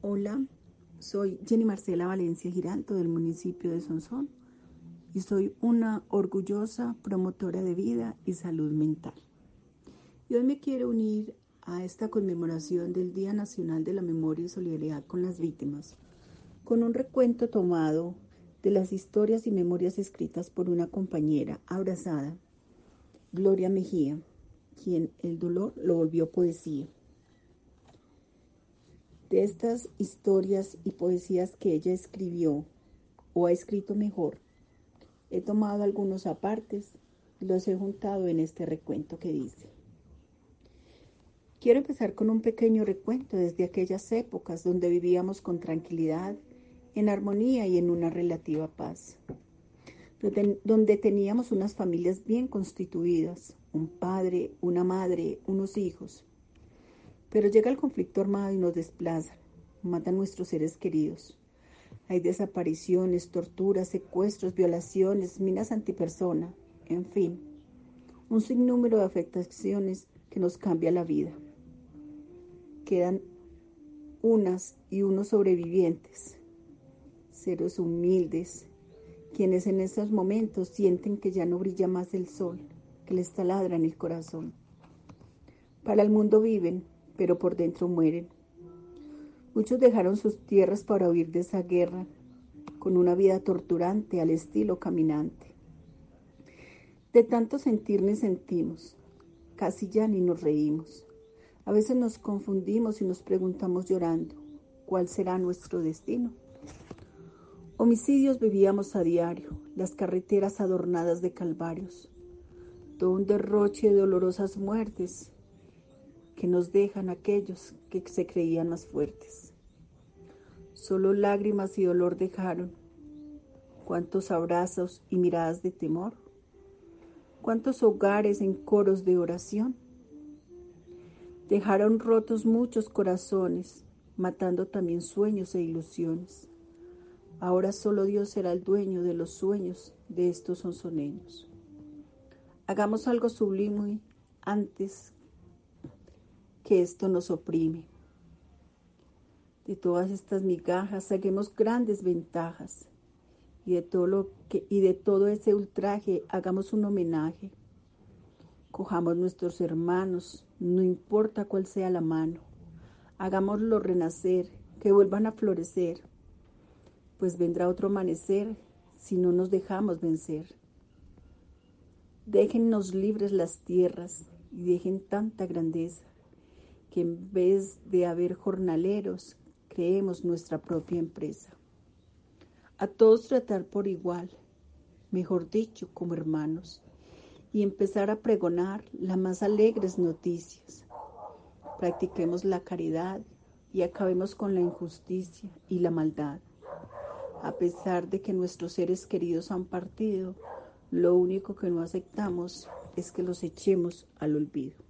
Hola, soy Jenny Marcela Valencia Giranto del municipio de Sonsón y soy una orgullosa promotora de vida y salud mental. Y hoy me quiero unir a esta conmemoración del Día Nacional de la Memoria y Solidaridad con las Víctimas, con un recuento tomado de las historias y memorias escritas por una compañera abrazada, Gloria Mejía, quien el dolor lo volvió poesía. De estas historias y poesías que ella escribió, o ha escrito mejor, he tomado algunos apartes y los he juntado en este recuento que dice. Quiero empezar con un pequeño recuento desde aquellas épocas donde vivíamos con tranquilidad, en armonía y en una relativa paz, donde, teníamos unas familias bien constituidas, un padre, una madre, unos hijos pero llega el conflicto armado y nos desplazan, matan nuestros seres queridos. Hay desapariciones, torturas, secuestros, violaciones, minas antipersona, en fin, un sinnúmero de afectaciones que nos cambia la vida. Quedan unas y unos sobrevivientes, seres humildes, quienes en esos momentos sienten que ya no brilla más el sol, que les taladra en el corazón. Para el mundo viven, pero por dentro mueren. Muchos dejaron sus tierras para huir de esa guerra, con una vida torturante al estilo caminante. De tanto sentir ni sentimos, casi ya ni nos reímos. A veces nos confundimos y nos preguntamos llorando, ¿cuál será nuestro destino? Homicidios vivíamos a diario, las carreteras adornadas de calvarios, todo un derroche de dolorosas muertes, que nos dejan aquellos que se creían más fuertes. Solo lágrimas y dolor dejaron. Cuántos abrazos y miradas de temor. Cuántos hogares en coros de oración. Dejaron rotos muchos corazones, matando también sueños e ilusiones. Ahora solo Dios será el dueño de los sueños de estos sonsoneños. Hagamos algo sublime antes que esto nos oprime. De todas estas migajas saquemos grandes ventajas y de todo lo y de todo ese ultraje hagamos un homenaje. Cojamos nuestros hermanos, no importa cuál sea la mano. Hagámoslo renacer, que vuelvan a florecer, pues vendrá otro amanecer si no nos dejamos vencer. Déjennos libres las tierras y dejen tanta grandeza que en vez de haber jornaleros, creemos nuestra propia empresa. A todos tratar por igual, mejor dicho, como hermanos, y empezar a pregonar las más alegres noticias. Practiquemos la caridad y acabemos con la injusticia y la maldad. A pesar de que nuestros seres queridos han partido, lo único que no aceptamos es que los echemos al olvido.